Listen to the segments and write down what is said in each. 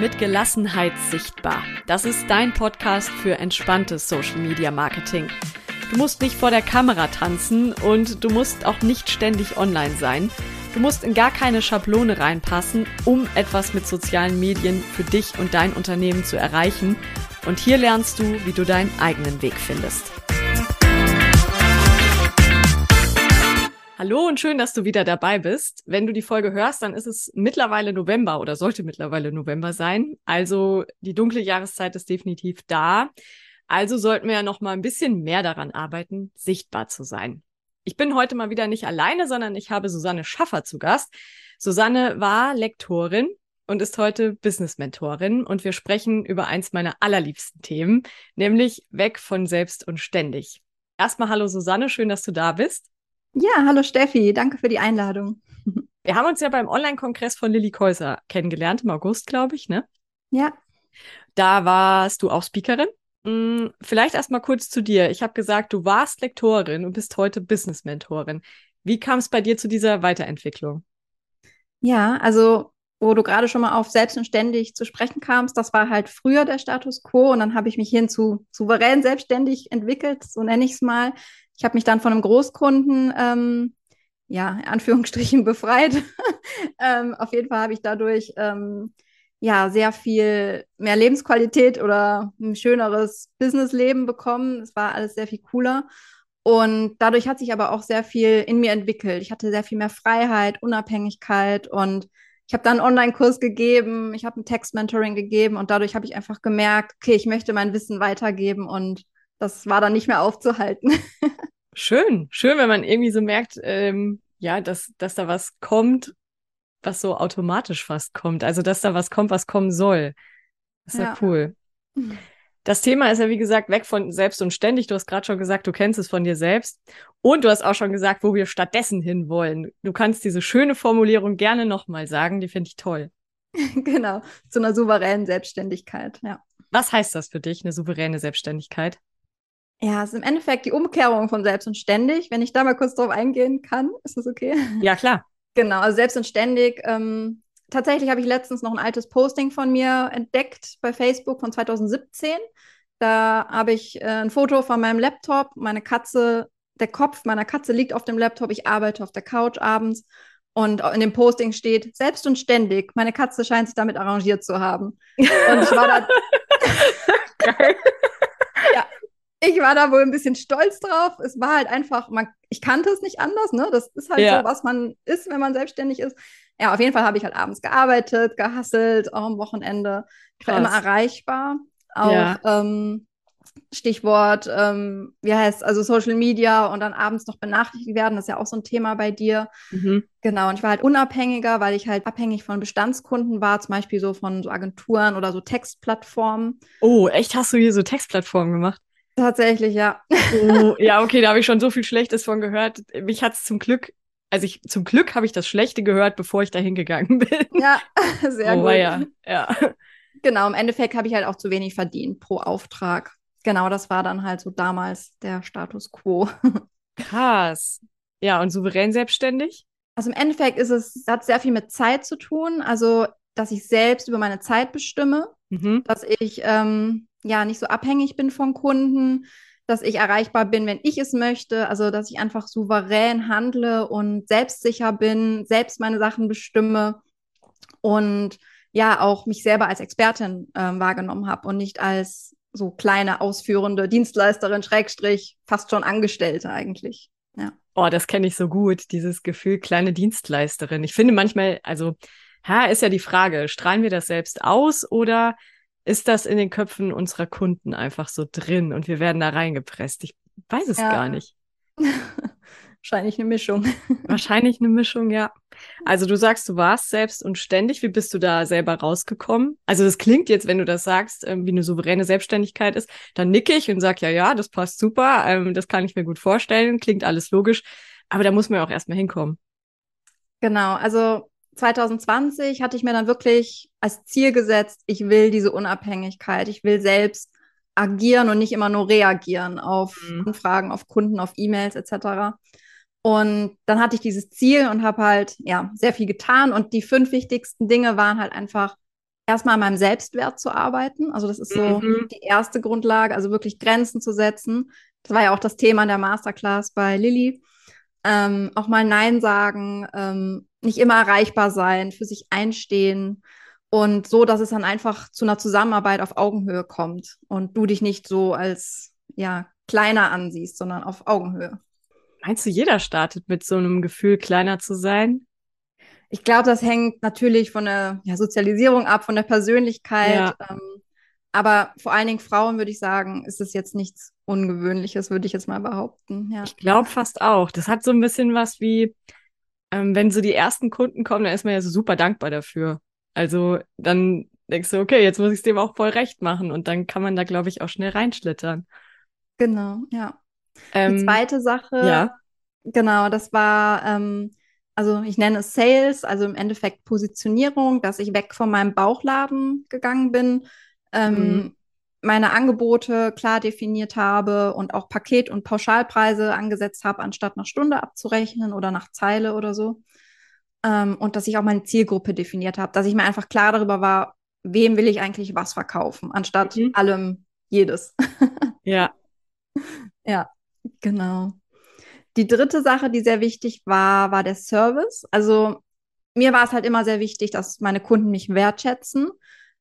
mit Gelassenheit sichtbar. Das ist dein Podcast für entspanntes Social Media Marketing. Du musst nicht vor der Kamera tanzen und du musst auch nicht ständig online sein. Du musst in gar keine Schablone reinpassen, um etwas mit sozialen Medien für dich und dein Unternehmen zu erreichen. Und hier lernst du, wie du deinen eigenen Weg findest. Hallo und schön, dass du wieder dabei bist. Wenn du die Folge hörst, dann ist es mittlerweile November oder sollte mittlerweile November sein. Also die dunkle Jahreszeit ist definitiv da. Also sollten wir ja noch mal ein bisschen mehr daran arbeiten, sichtbar zu sein. Ich bin heute mal wieder nicht alleine, sondern ich habe Susanne Schaffer zu Gast. Susanne war Lektorin und ist heute Business Mentorin und wir sprechen über eins meiner allerliebsten Themen, nämlich weg von selbst und ständig. Erstmal hallo Susanne, schön, dass du da bist. Ja, hallo Steffi, danke für die Einladung. Wir haben uns ja beim Online-Kongress von Lilly Käuser kennengelernt, im August, glaube ich, ne? Ja. Da warst du auch Speakerin. Hm, vielleicht erst mal kurz zu dir. Ich habe gesagt, du warst Lektorin und bist heute Business-Mentorin. Wie kam es bei dir zu dieser Weiterentwicklung? Ja, also wo du gerade schon mal auf selbstständig zu sprechen kamst, das war halt früher der Status quo und dann habe ich mich hin zu souverän selbstständig entwickelt, so nenne ich es mal. Ich habe mich dann von einem Großkunden, ähm, ja, in Anführungsstrichen befreit. ähm, auf jeden Fall habe ich dadurch ähm, ja sehr viel mehr Lebensqualität oder ein schöneres Businessleben bekommen. Es war alles sehr viel cooler. Und dadurch hat sich aber auch sehr viel in mir entwickelt. Ich hatte sehr viel mehr Freiheit, Unabhängigkeit und ich habe dann einen Online-Kurs gegeben, ich habe ein Text-Mentoring gegeben und dadurch habe ich einfach gemerkt, okay, ich möchte mein Wissen weitergeben und das war dann nicht mehr aufzuhalten. Schön, schön, wenn man irgendwie so merkt, ähm, ja, dass, dass da was kommt, was so automatisch fast kommt. Also, dass da was kommt, was kommen soll. Das ist ja, ja cool. Das Thema ist ja, wie gesagt, weg von selbst und ständig. Du hast gerade schon gesagt, du kennst es von dir selbst. Und du hast auch schon gesagt, wo wir stattdessen hinwollen. Du kannst diese schöne Formulierung gerne nochmal sagen. Die finde ich toll. genau, zu einer souveränen Selbstständigkeit, ja. Was heißt das für dich, eine souveräne Selbstständigkeit? Ja, es ist im Endeffekt die Umkehrung von selbst und ständig. Wenn ich da mal kurz drauf eingehen kann, ist das okay? Ja, klar. Genau, also selbst und ständig. Ähm, tatsächlich habe ich letztens noch ein altes Posting von mir entdeckt bei Facebook von 2017. Da habe ich äh, ein Foto von meinem Laptop, meine Katze, der Kopf meiner Katze liegt auf dem Laptop, ich arbeite auf der Couch abends und in dem Posting steht, selbst und ständig, meine Katze scheint sich damit arrangiert zu haben. Und ich war da. Geil ich war da wohl ein bisschen stolz drauf. Es war halt einfach, man, ich kannte es nicht anders, ne? Das ist halt ja. so, was man ist, wenn man selbstständig ist. Ja, auf jeden Fall habe ich halt abends gearbeitet, gehasselt, auch am Wochenende. Ich war immer erreichbar. Auch ja. ähm, Stichwort, ähm, wie heißt also Social Media und dann abends noch benachrichtigt werden, das ist ja auch so ein Thema bei dir. Mhm. Genau, und ich war halt unabhängiger, weil ich halt abhängig von Bestandskunden war, zum Beispiel so von so Agenturen oder so Textplattformen. Oh, echt? Hast du hier so Textplattformen gemacht? Tatsächlich, ja. Oh, ja, okay, da habe ich schon so viel Schlechtes von gehört. Mich hat es zum Glück, also ich zum Glück habe ich das Schlechte gehört, bevor ich da hingegangen bin. Ja, sehr oh, gut. Ja, ja. Genau, im Endeffekt habe ich halt auch zu wenig verdient pro Auftrag. Genau, das war dann halt so damals der Status quo. Krass. Ja, und souverän selbstständig? Also im Endeffekt ist es, hat sehr viel mit Zeit zu tun. Also, dass ich selbst über meine Zeit bestimme, mhm. dass ich ähm, ja nicht so abhängig bin von Kunden, dass ich erreichbar bin, wenn ich es möchte, also dass ich einfach souverän handle und selbstsicher bin, selbst meine Sachen bestimme und ja auch mich selber als Expertin äh, wahrgenommen habe und nicht als so kleine ausführende Dienstleisterin, Schrägstrich, fast schon Angestellte eigentlich. Ja. Oh, das kenne ich so gut, dieses Gefühl, kleine Dienstleisterin. Ich finde manchmal, also, ha, ist ja die Frage, strahlen wir das selbst aus oder ist das in den Köpfen unserer Kunden einfach so drin und wir werden da reingepresst? Ich weiß es ja. gar nicht. Wahrscheinlich eine Mischung. Wahrscheinlich eine Mischung, ja. Also du sagst, du warst selbst und ständig. Wie bist du da selber rausgekommen? Also das klingt jetzt, wenn du das sagst, ähm, wie eine souveräne Selbstständigkeit ist, dann nicke ich und sag ja, ja, das passt super. Ähm, das kann ich mir gut vorstellen. Klingt alles logisch. Aber da muss man ja auch erstmal hinkommen. Genau. Also 2020 hatte ich mir dann wirklich als Ziel gesetzt, ich will diese Unabhängigkeit, ich will selbst agieren und nicht immer nur reagieren auf mhm. Anfragen, auf Kunden, auf E-Mails etc. Und dann hatte ich dieses Ziel und habe halt ja sehr viel getan und die fünf wichtigsten Dinge waren halt einfach erstmal an meinem Selbstwert zu arbeiten. Also das ist so mhm. die erste Grundlage, also wirklich Grenzen zu setzen. Das war ja auch das Thema der Masterclass bei Lilly. Ähm, auch mal Nein sagen, ähm, nicht immer erreichbar sein, für sich einstehen und so, dass es dann einfach zu einer Zusammenarbeit auf Augenhöhe kommt und du dich nicht so als ja kleiner ansiehst, sondern auf Augenhöhe. Meinst du, jeder startet mit so einem Gefühl, kleiner zu sein? Ich glaube, das hängt natürlich von der ja, Sozialisierung ab, von der Persönlichkeit. Ja. Ähm, aber vor allen Dingen Frauen, würde ich sagen, ist es jetzt nichts Ungewöhnliches, würde ich jetzt mal behaupten. Ja. Ich glaube fast auch. Das hat so ein bisschen was wie, ähm, wenn so die ersten Kunden kommen, dann ist man ja so super dankbar dafür. Also dann denkst du, okay, jetzt muss ich es dem auch voll recht machen. Und dann kann man da, glaube ich, auch schnell reinschlittern. Genau, ja. Ähm, die zweite Sache, ja. genau, das war, ähm, also ich nenne es Sales, also im Endeffekt Positionierung, dass ich weg von meinem Bauchladen gegangen bin, ähm, mhm. Meine Angebote klar definiert habe und auch Paket- und Pauschalpreise angesetzt habe, anstatt nach Stunde abzurechnen oder nach Zeile oder so. Ähm, und dass ich auch meine Zielgruppe definiert habe, dass ich mir einfach klar darüber war, wem will ich eigentlich was verkaufen, anstatt mhm. allem jedes. ja. Ja, genau. Die dritte Sache, die sehr wichtig war, war der Service. Also mir war es halt immer sehr wichtig, dass meine Kunden mich wertschätzen.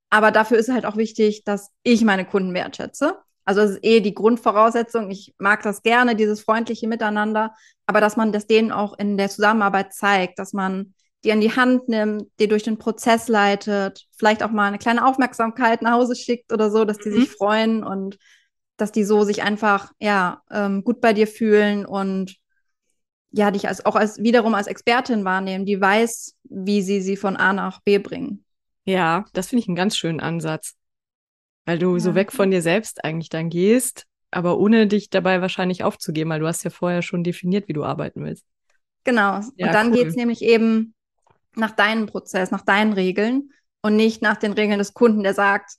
Aber dafür ist halt auch wichtig, dass ich meine Kunden wertschätze. Also das ist eh die Grundvoraussetzung. Ich mag das gerne, dieses freundliche Miteinander, aber dass man das denen auch in der Zusammenarbeit zeigt, dass man die an die Hand nimmt, die durch den Prozess leitet, vielleicht auch mal eine kleine Aufmerksamkeit nach Hause schickt oder so, dass die mhm. sich freuen und dass die so sich einfach ja ähm, gut bei dir fühlen und ja dich als auch als wiederum als Expertin wahrnehmen, die weiß, wie sie sie von A nach B bringen. Ja, das finde ich einen ganz schönen Ansatz, weil du ja. so weg von dir selbst eigentlich dann gehst, aber ohne dich dabei wahrscheinlich aufzugeben, weil du hast ja vorher schon definiert, wie du arbeiten willst. Genau. Ja, und dann cool. geht es nämlich eben nach deinem Prozess, nach deinen Regeln und nicht nach den Regeln des Kunden, der sagt,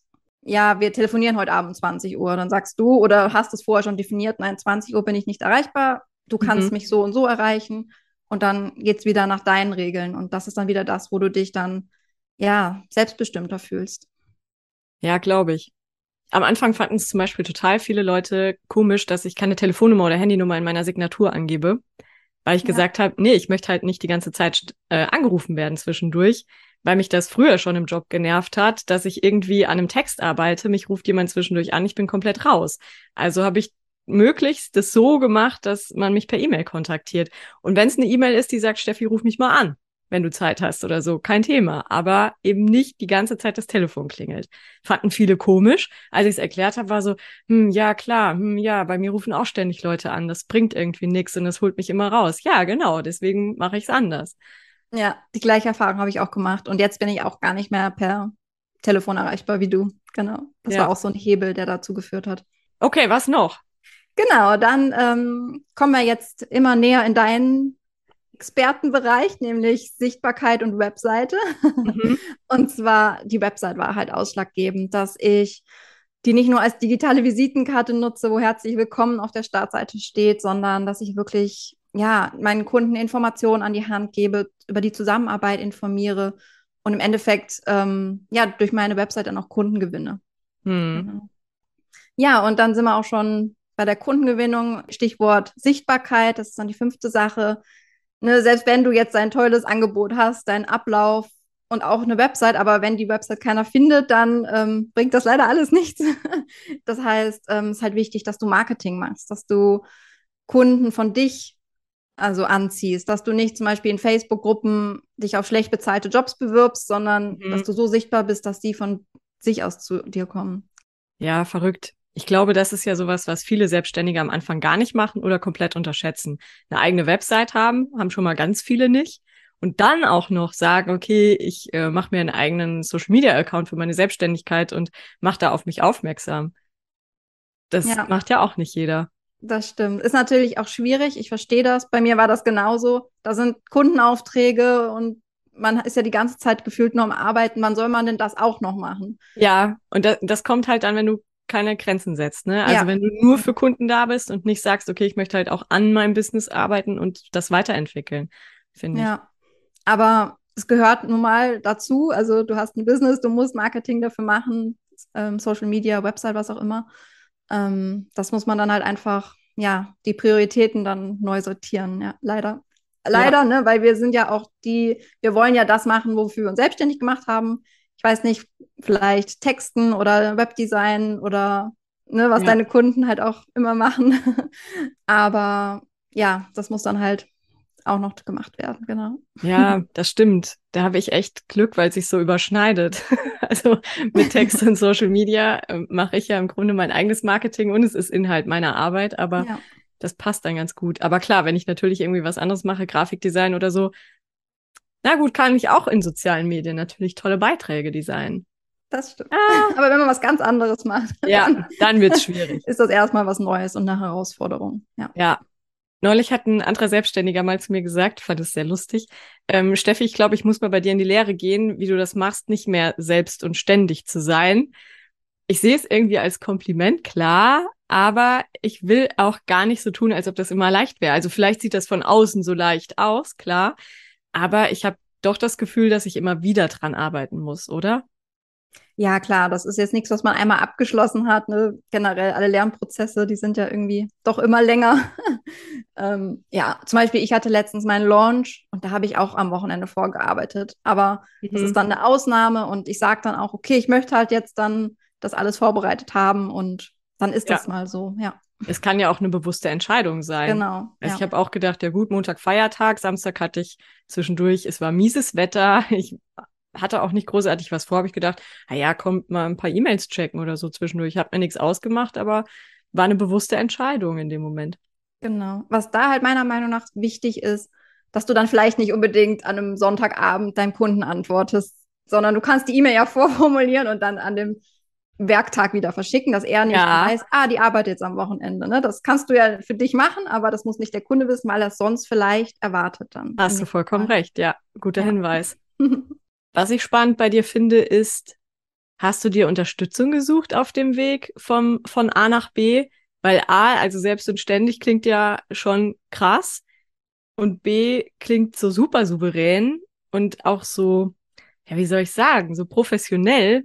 ja, wir telefonieren heute Abend 20 Uhr. Dann sagst du oder hast es vorher schon definiert, nein, 20 Uhr bin ich nicht erreichbar, du kannst mhm. mich so und so erreichen. Und dann geht es wieder nach deinen Regeln. Und das ist dann wieder das, wo du dich dann, ja, selbstbestimmter fühlst. Ja, glaube ich. Am Anfang fanden es zum Beispiel total viele Leute komisch, dass ich keine Telefonnummer oder Handynummer in meiner Signatur angebe, weil ich ja. gesagt habe, nee, ich möchte halt nicht die ganze Zeit äh, angerufen werden zwischendurch weil mich das früher schon im Job genervt hat, dass ich irgendwie an einem Text arbeite, mich ruft jemand zwischendurch an, ich bin komplett raus. Also habe ich möglichst das so gemacht, dass man mich per E-Mail kontaktiert. Und wenn es eine E-Mail ist, die sagt, Steffi, ruf mich mal an, wenn du Zeit hast oder so, kein Thema. Aber eben nicht die ganze Zeit das Telefon klingelt. Fanden viele komisch. Als ich es erklärt habe, war so, hm, ja klar, hm, ja, bei mir rufen auch ständig Leute an. Das bringt irgendwie nichts und das holt mich immer raus. Ja, genau, deswegen mache ich es anders. Ja, die gleiche Erfahrung habe ich auch gemacht. Und jetzt bin ich auch gar nicht mehr per Telefon erreichbar wie du. Genau. Das ja. war auch so ein Hebel, der dazu geführt hat. Okay, was noch? Genau, dann ähm, kommen wir jetzt immer näher in deinen Expertenbereich, nämlich Sichtbarkeit und Webseite. Mhm. Und zwar, die Website war halt ausschlaggebend, dass ich die nicht nur als digitale Visitenkarte nutze, wo herzlich willkommen auf der Startseite steht, sondern dass ich wirklich ja, meinen Kunden Informationen an die Hand gebe, über die Zusammenarbeit informiere und im Endeffekt ähm, ja durch meine Website dann auch Kunden gewinne. Hm. Genau. Ja, und dann sind wir auch schon bei der Kundengewinnung. Stichwort Sichtbarkeit, das ist dann die fünfte Sache. Ne, selbst wenn du jetzt ein tolles Angebot hast, deinen Ablauf und auch eine Website, aber wenn die Website keiner findet, dann ähm, bringt das leider alles nichts. das heißt, ähm, es ähm, ist halt wichtig, dass du Marketing machst, dass du Kunden von dich also anziehst, dass du nicht zum Beispiel in Facebook-Gruppen dich auf schlecht bezahlte Jobs bewirbst, sondern mhm. dass du so sichtbar bist, dass die von sich aus zu dir kommen. Ja, verrückt. Ich glaube, das ist ja sowas, was viele Selbstständige am Anfang gar nicht machen oder komplett unterschätzen. Eine eigene Website haben, haben schon mal ganz viele nicht. Und dann auch noch sagen, okay, ich äh, mache mir einen eigenen Social-Media-Account für meine Selbstständigkeit und mache da auf mich aufmerksam. Das ja. macht ja auch nicht jeder. Das stimmt. Ist natürlich auch schwierig. Ich verstehe das. Bei mir war das genauso. Da sind Kundenaufträge und man ist ja die ganze Zeit gefühlt nur am Arbeiten. Wann soll man denn das auch noch machen? Ja, und das, das kommt halt dann, wenn du keine Grenzen setzt. Ne? Also ja. wenn du nur für Kunden da bist und nicht sagst, okay, ich möchte halt auch an meinem Business arbeiten und das weiterentwickeln, finde ich. Ja, aber es gehört nun mal dazu. Also du hast ein Business, du musst Marketing dafür machen, ähm, Social Media, Website, was auch immer. Ähm, das muss man dann halt einfach, ja, die Prioritäten dann neu sortieren, ja, leider. Leider, ja. ne, weil wir sind ja auch die, wir wollen ja das machen, wofür wir uns selbstständig gemacht haben. Ich weiß nicht, vielleicht Texten oder Webdesign oder ne, was ja. deine Kunden halt auch immer machen. Aber ja, das muss dann halt auch noch gemacht werden, genau. Ja, das stimmt. Da habe ich echt Glück, weil es sich so überschneidet. also mit Text und Social Media äh, mache ich ja im Grunde mein eigenes Marketing und es ist Inhalt meiner Arbeit, aber ja. das passt dann ganz gut. Aber klar, wenn ich natürlich irgendwie was anderes mache, Grafikdesign oder so, na gut, kann ich auch in sozialen Medien natürlich tolle Beiträge designen. Das stimmt. Ah. Aber wenn man was ganz anderes macht, ja, dann, dann wird es schwierig. Ist das erstmal was Neues und eine Herausforderung. Ja. ja, Neulich hat ein anderer Selbstständiger mal zu mir gesagt, fand es sehr lustig. Ähm, Steffi, ich glaube, ich muss mal bei dir in die Lehre gehen, wie du das machst, nicht mehr selbst und ständig zu sein. Ich sehe es irgendwie als Kompliment, klar, aber ich will auch gar nicht so tun, als ob das immer leicht wäre. Also vielleicht sieht das von außen so leicht aus, klar, aber ich habe doch das Gefühl, dass ich immer wieder dran arbeiten muss, oder? Ja, klar, das ist jetzt nichts, was man einmal abgeschlossen hat. Ne? Generell alle Lernprozesse, die sind ja irgendwie doch immer länger. ähm, ja, zum Beispiel, ich hatte letztens meinen Launch und da habe ich auch am Wochenende vorgearbeitet. Aber mhm. das ist dann eine Ausnahme und ich sage dann auch, okay, ich möchte halt jetzt dann das alles vorbereitet haben und dann ist ja. das mal so, ja. Es kann ja auch eine bewusste Entscheidung sein. Genau. Also ja. ich habe auch gedacht, ja gut, Montag Feiertag, Samstag hatte ich zwischendurch, es war mieses Wetter, ich hatte auch nicht großartig was vor, habe ich gedacht, na ja, kommt mal ein paar E-Mails checken oder so zwischendurch. Ich habe mir nichts ausgemacht, aber war eine bewusste Entscheidung in dem Moment. Genau. Was da halt meiner Meinung nach wichtig ist, dass du dann vielleicht nicht unbedingt an einem Sonntagabend deinem Kunden antwortest, sondern du kannst die E-Mail ja vorformulieren und dann an dem Werktag wieder verschicken, dass er nicht ja. weiß, ah, die arbeitet jetzt am Wochenende. Ne? Das kannst du ja für dich machen, aber das muss nicht der Kunde wissen, weil er es sonst vielleicht erwartet dann. Hast du vollkommen Fall. recht, ja. Guter ja. Hinweis. Was ich spannend bei dir finde, ist, hast du dir Unterstützung gesucht auf dem Weg vom, von A nach B? Weil A, also selbst und ständig klingt ja schon krass und B klingt so super souverän und auch so, ja, wie soll ich sagen, so professionell,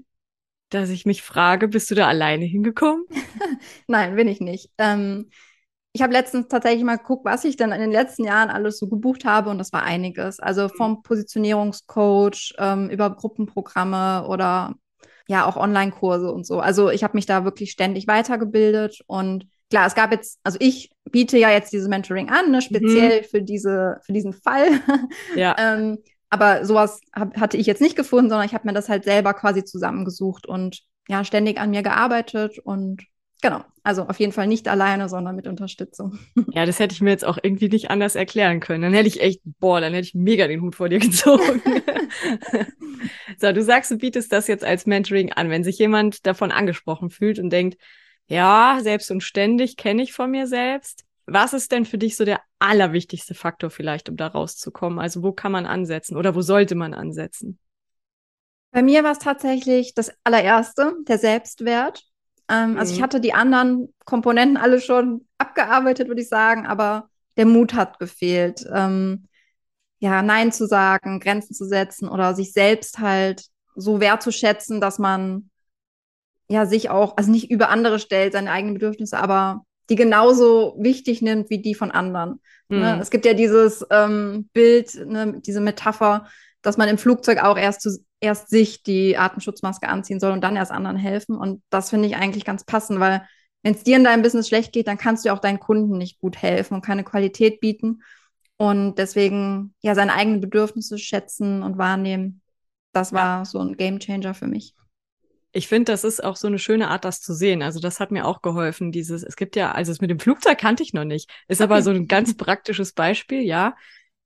dass ich mich frage, bist du da alleine hingekommen? Nein, bin ich nicht. Ähm, ich habe letztens tatsächlich mal geguckt, was ich denn in den letzten Jahren alles so gebucht habe und das war einiges. Also mhm. vom Positionierungscoach ähm, über Gruppenprogramme oder ja auch Online-Kurse und so. Also ich habe mich da wirklich ständig weitergebildet und klar, es gab jetzt, also ich biete ja jetzt dieses Mentoring an, ne, speziell mhm. für diese, für diesen Fall. Ja. ähm, aber sowas hab, hatte ich jetzt nicht gefunden, sondern ich habe mir das halt selber quasi zusammengesucht und ja, ständig an mir gearbeitet und Genau, also auf jeden Fall nicht alleine, sondern mit Unterstützung. Ja, das hätte ich mir jetzt auch irgendwie nicht anders erklären können. Dann hätte ich echt, boah, dann hätte ich mega den Hut vor dir gezogen. so, du sagst, du bietest das jetzt als Mentoring an. Wenn sich jemand davon angesprochen fühlt und denkt, ja, selbst und ständig kenne ich von mir selbst. Was ist denn für dich so der allerwichtigste Faktor vielleicht, um da rauszukommen? Also wo kann man ansetzen oder wo sollte man ansetzen? Bei mir war es tatsächlich das allererste, der Selbstwert. Ähm, mhm. Also ich mhm. hatte die anderen Komponenten alle schon abgearbeitet, würde ich sagen, aber der Mut hat gefehlt. Ähm, ja, Nein zu sagen, Grenzen zu setzen oder sich selbst halt so wertzuschätzen, dass man ja sich auch, also nicht über andere stellt, seine eigenen Bedürfnisse, aber die genauso wichtig nimmt wie die von anderen. Ne? Mhm. Ne? Es gibt ja dieses ähm, Bild, ne, diese Metapher, dass man im Flugzeug auch erst, zu, erst sich die Atemschutzmaske anziehen soll und dann erst anderen helfen. Und das finde ich eigentlich ganz passend, weil wenn es dir in deinem Business schlecht geht, dann kannst du auch deinen Kunden nicht gut helfen und keine Qualität bieten. Und deswegen ja seine eigenen Bedürfnisse schätzen und wahrnehmen. Das war so ein Game Changer für mich. Ich finde, das ist auch so eine schöne Art, das zu sehen. Also das hat mir auch geholfen. Dieses, es gibt ja, also es mit dem Flugzeug kannte ich noch nicht. Ist aber so ein ganz praktisches Beispiel, ja.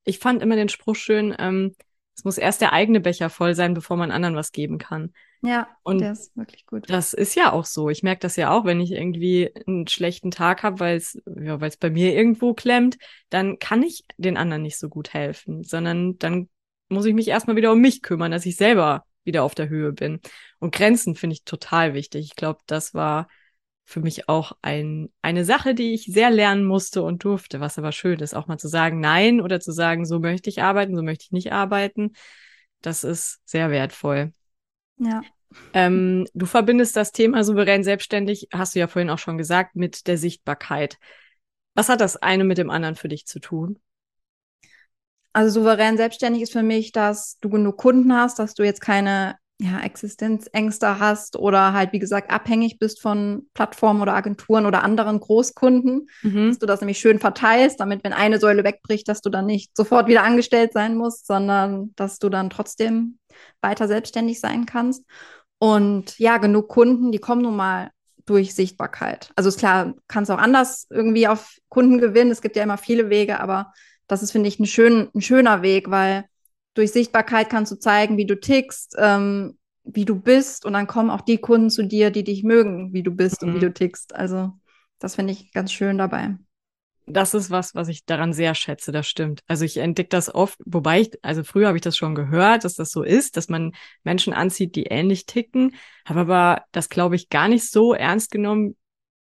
Ich fand immer den Spruch schön, ähm, es muss erst der eigene Becher voll sein, bevor man anderen was geben kann. Ja, und der ist wirklich gut. Das ist ja auch so. Ich merke das ja auch, wenn ich irgendwie einen schlechten Tag habe, weil es ja, weil es bei mir irgendwo klemmt, dann kann ich den anderen nicht so gut helfen, sondern dann muss ich mich erstmal wieder um mich kümmern, dass ich selber wieder auf der Höhe bin. Und Grenzen finde ich total wichtig. Ich glaube, das war für mich auch ein, eine Sache, die ich sehr lernen musste und durfte, was aber schön ist, auch mal zu sagen Nein oder zu sagen, so möchte ich arbeiten, so möchte ich nicht arbeiten. Das ist sehr wertvoll. Ja. Ähm, du verbindest das Thema souverän selbstständig, hast du ja vorhin auch schon gesagt, mit der Sichtbarkeit. Was hat das eine mit dem anderen für dich zu tun? Also souverän selbstständig ist für mich, dass du genug Kunden hast, dass du jetzt keine ja, Existenzängste hast oder halt, wie gesagt, abhängig bist von Plattformen oder Agenturen oder anderen Großkunden, mhm. dass du das nämlich schön verteilst, damit, wenn eine Säule wegbricht, dass du dann nicht sofort wieder angestellt sein musst, sondern dass du dann trotzdem weiter selbstständig sein kannst. Und ja, genug Kunden, die kommen nun mal durch Sichtbarkeit. Also ist klar, kannst auch anders irgendwie auf Kunden gewinnen. Es gibt ja immer viele Wege, aber das ist, finde ich, ein, schön, ein schöner Weg, weil durch Sichtbarkeit kannst du zeigen, wie du tickst, ähm, wie du bist und dann kommen auch die Kunden zu dir, die dich mögen, wie du bist mhm. und wie mhm. du tickst. Also das finde ich ganz schön dabei. Das ist was, was ich daran sehr schätze, das stimmt. Also ich entdecke das oft, wobei ich, also früher habe ich das schon gehört, dass das so ist, dass man Menschen anzieht, die ähnlich ticken, habe aber das, glaube ich, gar nicht so ernst genommen,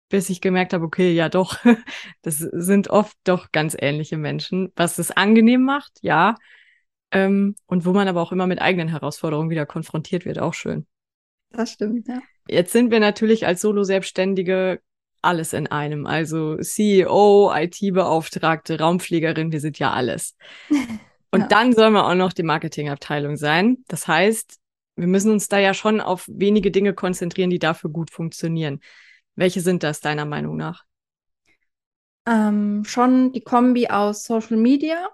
bis ich gemerkt habe, okay, ja doch, das sind oft doch ganz ähnliche Menschen, was es angenehm macht, ja, ähm, und wo man aber auch immer mit eigenen Herausforderungen wieder konfrontiert wird, auch schön. Das stimmt, ja. Jetzt sind wir natürlich als Solo-Selbstständige alles in einem. Also CEO, IT-Beauftragte, Raumfliegerin, wir sind ja alles. Und ja. dann sollen wir auch noch die Marketingabteilung sein. Das heißt, wir müssen uns da ja schon auf wenige Dinge konzentrieren, die dafür gut funktionieren. Welche sind das deiner Meinung nach? Ähm, schon die Kombi aus Social Media,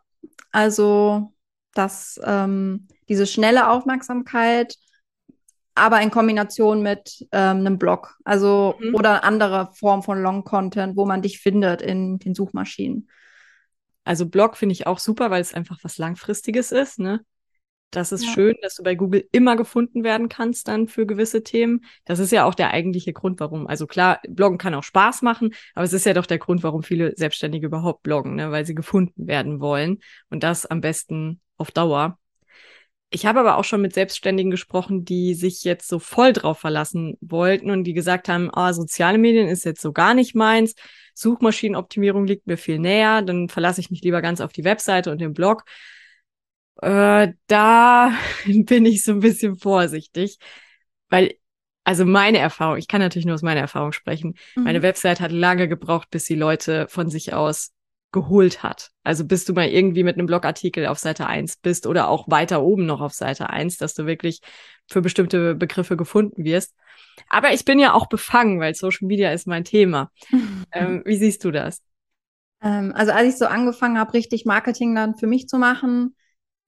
also dass ähm, diese schnelle Aufmerksamkeit, aber in Kombination mit ähm, einem Blog, also mhm. oder andere Form von Long Content, wo man dich findet in den Suchmaschinen. Also Blog finde ich auch super, weil es einfach was Langfristiges ist, ne? Das ist ja. schön, dass du bei Google immer gefunden werden kannst dann für gewisse Themen. Das ist ja auch der eigentliche Grund, warum. Also klar, Bloggen kann auch Spaß machen, aber es ist ja doch der Grund, warum viele Selbstständige überhaupt bloggen, ne? weil sie gefunden werden wollen. Und das am besten auf Dauer. Ich habe aber auch schon mit Selbstständigen gesprochen, die sich jetzt so voll drauf verlassen wollten und die gesagt haben, ah, soziale Medien ist jetzt so gar nicht meins. Suchmaschinenoptimierung liegt mir viel näher, dann verlasse ich mich lieber ganz auf die Webseite und den Blog. Äh, da bin ich so ein bisschen vorsichtig, weil, also meine Erfahrung, ich kann natürlich nur aus meiner Erfahrung sprechen, mhm. meine Website hat lange gebraucht, bis die Leute von sich aus geholt hat. Also bis du mal irgendwie mit einem Blogartikel auf Seite 1 bist oder auch weiter oben noch auf Seite 1, dass du wirklich für bestimmte Begriffe gefunden wirst. Aber ich bin ja auch befangen, weil Social Media ist mein Thema. ähm, wie siehst du das? Ähm, also als ich so angefangen habe, richtig Marketing dann für mich zu machen,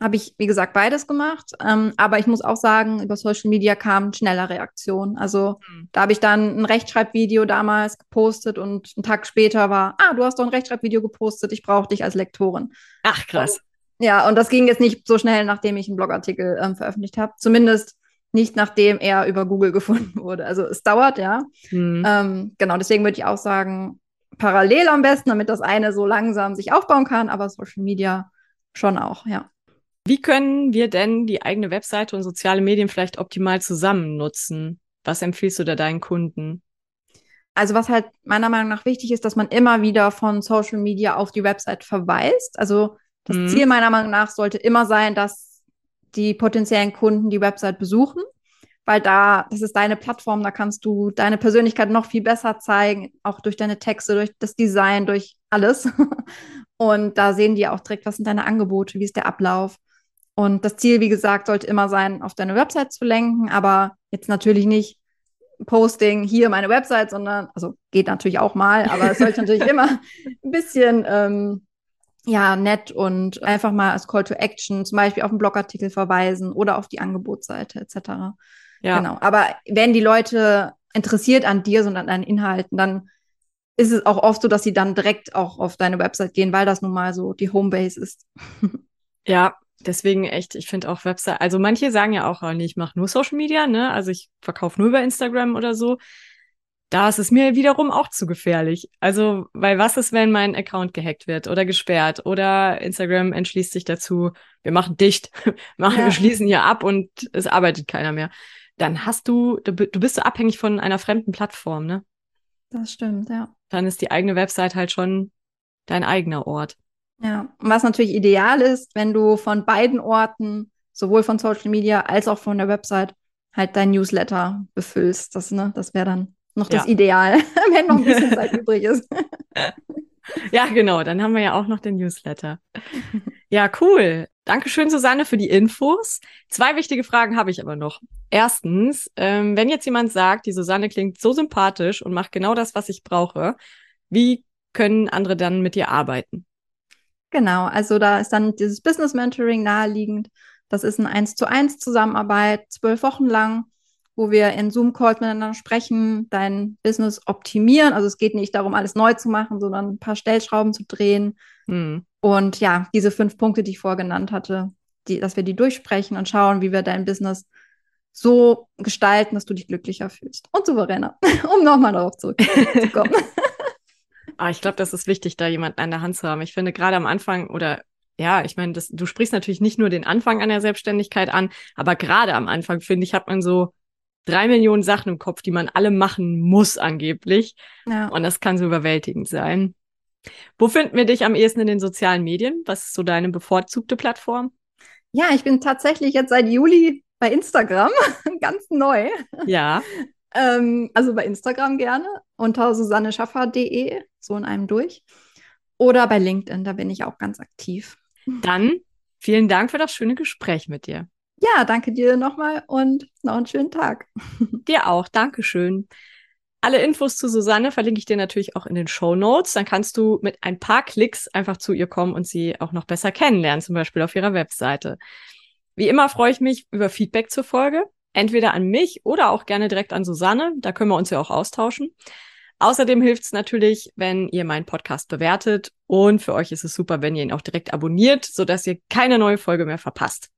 habe ich, wie gesagt, beides gemacht. Ähm, aber ich muss auch sagen, über Social Media kam schneller Reaktion. Also mhm. da habe ich dann ein Rechtschreibvideo damals gepostet und einen Tag später war, ah, du hast doch ein Rechtschreibvideo gepostet, ich brauche dich als Lektorin. Ach, krass. Und, ja, und das ging jetzt nicht so schnell, nachdem ich einen Blogartikel ähm, veröffentlicht habe. Zumindest nicht nachdem er über Google gefunden wurde. Also es dauert, ja. Mhm. Ähm, genau, deswegen würde ich auch sagen, parallel am besten, damit das eine so langsam sich aufbauen kann, aber Social Media schon auch, ja. Wie können wir denn die eigene Webseite und soziale Medien vielleicht optimal zusammen nutzen? Was empfiehlst du da deinen Kunden? Also was halt meiner Meinung nach wichtig ist, dass man immer wieder von Social Media auf die Website verweist. Also das mhm. Ziel meiner Meinung nach sollte immer sein, dass die potenziellen Kunden die Website besuchen, weil da, das ist deine Plattform, da kannst du deine Persönlichkeit noch viel besser zeigen, auch durch deine Texte, durch das Design, durch alles. Und da sehen die auch direkt, was sind deine Angebote, wie ist der Ablauf. Und das Ziel, wie gesagt, sollte immer sein, auf deine Website zu lenken, aber jetzt natürlich nicht Posting hier meine Website, sondern, also geht natürlich auch mal, aber es sollte natürlich immer ein bisschen ähm, ja, nett und einfach mal als Call to Action, zum Beispiel auf einen Blogartikel verweisen oder auf die Angebotsseite etc. Ja. Genau. Aber wenn die Leute interessiert an dir, sondern an deinen Inhalten, dann ist es auch oft so, dass sie dann direkt auch auf deine Website gehen, weil das nun mal so die Homebase ist. ja, deswegen echt, ich finde auch Website, also manche sagen ja auch, oh, nee, ich mache nur Social Media, ne? Also ich verkaufe nur über Instagram oder so. Da ist es mir wiederum auch zu gefährlich. Also, weil was ist, wenn mein Account gehackt wird oder gesperrt oder Instagram entschließt sich dazu, wir machen dicht, machen, ja. wir schließen hier ab und es arbeitet keiner mehr. Dann hast du, du, du bist so abhängig von einer fremden Plattform, ne? Das stimmt, ja. Dann ist die eigene Website halt schon dein eigener Ort. Ja, und was natürlich ideal ist, wenn du von beiden Orten sowohl von Social Media als auch von der Website halt dein Newsletter befüllst. Das, ne, das wäre dann noch ja. das Ideal, wenn noch ein bisschen Zeit übrig ist. Ja, genau. Dann haben wir ja auch noch den Newsletter. Ja, cool. Dankeschön, Susanne, für die Infos. Zwei wichtige Fragen habe ich aber noch. Erstens, ähm, wenn jetzt jemand sagt, die Susanne klingt so sympathisch und macht genau das, was ich brauche, wie können andere dann mit dir arbeiten? Genau, also da ist dann dieses Business Mentoring naheliegend. Das ist eine 1 zu 1 Zusammenarbeit, zwölf Wochen lang wo wir in Zoom-Calls miteinander sprechen, dein Business optimieren. Also es geht nicht darum, alles neu zu machen, sondern ein paar Stellschrauben zu drehen. Mhm. Und ja, diese fünf Punkte, die ich vorgenannt hatte, die, dass wir die durchsprechen und schauen, wie wir dein Business so gestalten, dass du dich glücklicher fühlst und souveräner, um nochmal darauf zurückzukommen. ah, ich glaube, das ist wichtig, da jemanden an der Hand zu haben. Ich finde gerade am Anfang oder ja, ich meine, du sprichst natürlich nicht nur den Anfang an der Selbstständigkeit an, aber gerade am Anfang, finde ich, hat man so drei Millionen Sachen im Kopf, die man alle machen muss angeblich. Ja. Und das kann so überwältigend sein. Wo finden wir dich am ehesten in den sozialen Medien? Was ist so deine bevorzugte Plattform? Ja, ich bin tatsächlich jetzt seit Juli bei Instagram, ganz neu. Ja. ähm, also bei Instagram gerne unter susanneschaffer.de, so in einem durch. Oder bei LinkedIn, da bin ich auch ganz aktiv. Dann vielen Dank für das schöne Gespräch mit dir. Ja, danke dir nochmal und noch einen schönen Tag. Dir auch, Dankeschön. Alle Infos zu Susanne verlinke ich dir natürlich auch in den Show Notes. Dann kannst du mit ein paar Klicks einfach zu ihr kommen und sie auch noch besser kennenlernen, zum Beispiel auf ihrer Webseite. Wie immer freue ich mich über Feedback zur Folge. Entweder an mich oder auch gerne direkt an Susanne. Da können wir uns ja auch austauschen. Außerdem hilft es natürlich, wenn ihr meinen Podcast bewertet. Und für euch ist es super, wenn ihr ihn auch direkt abonniert, sodass ihr keine neue Folge mehr verpasst.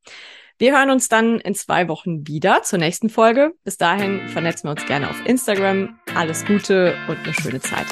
Wir hören uns dann in zwei Wochen wieder zur nächsten Folge. Bis dahin vernetzen wir uns gerne auf Instagram. Alles Gute und eine schöne Zeit.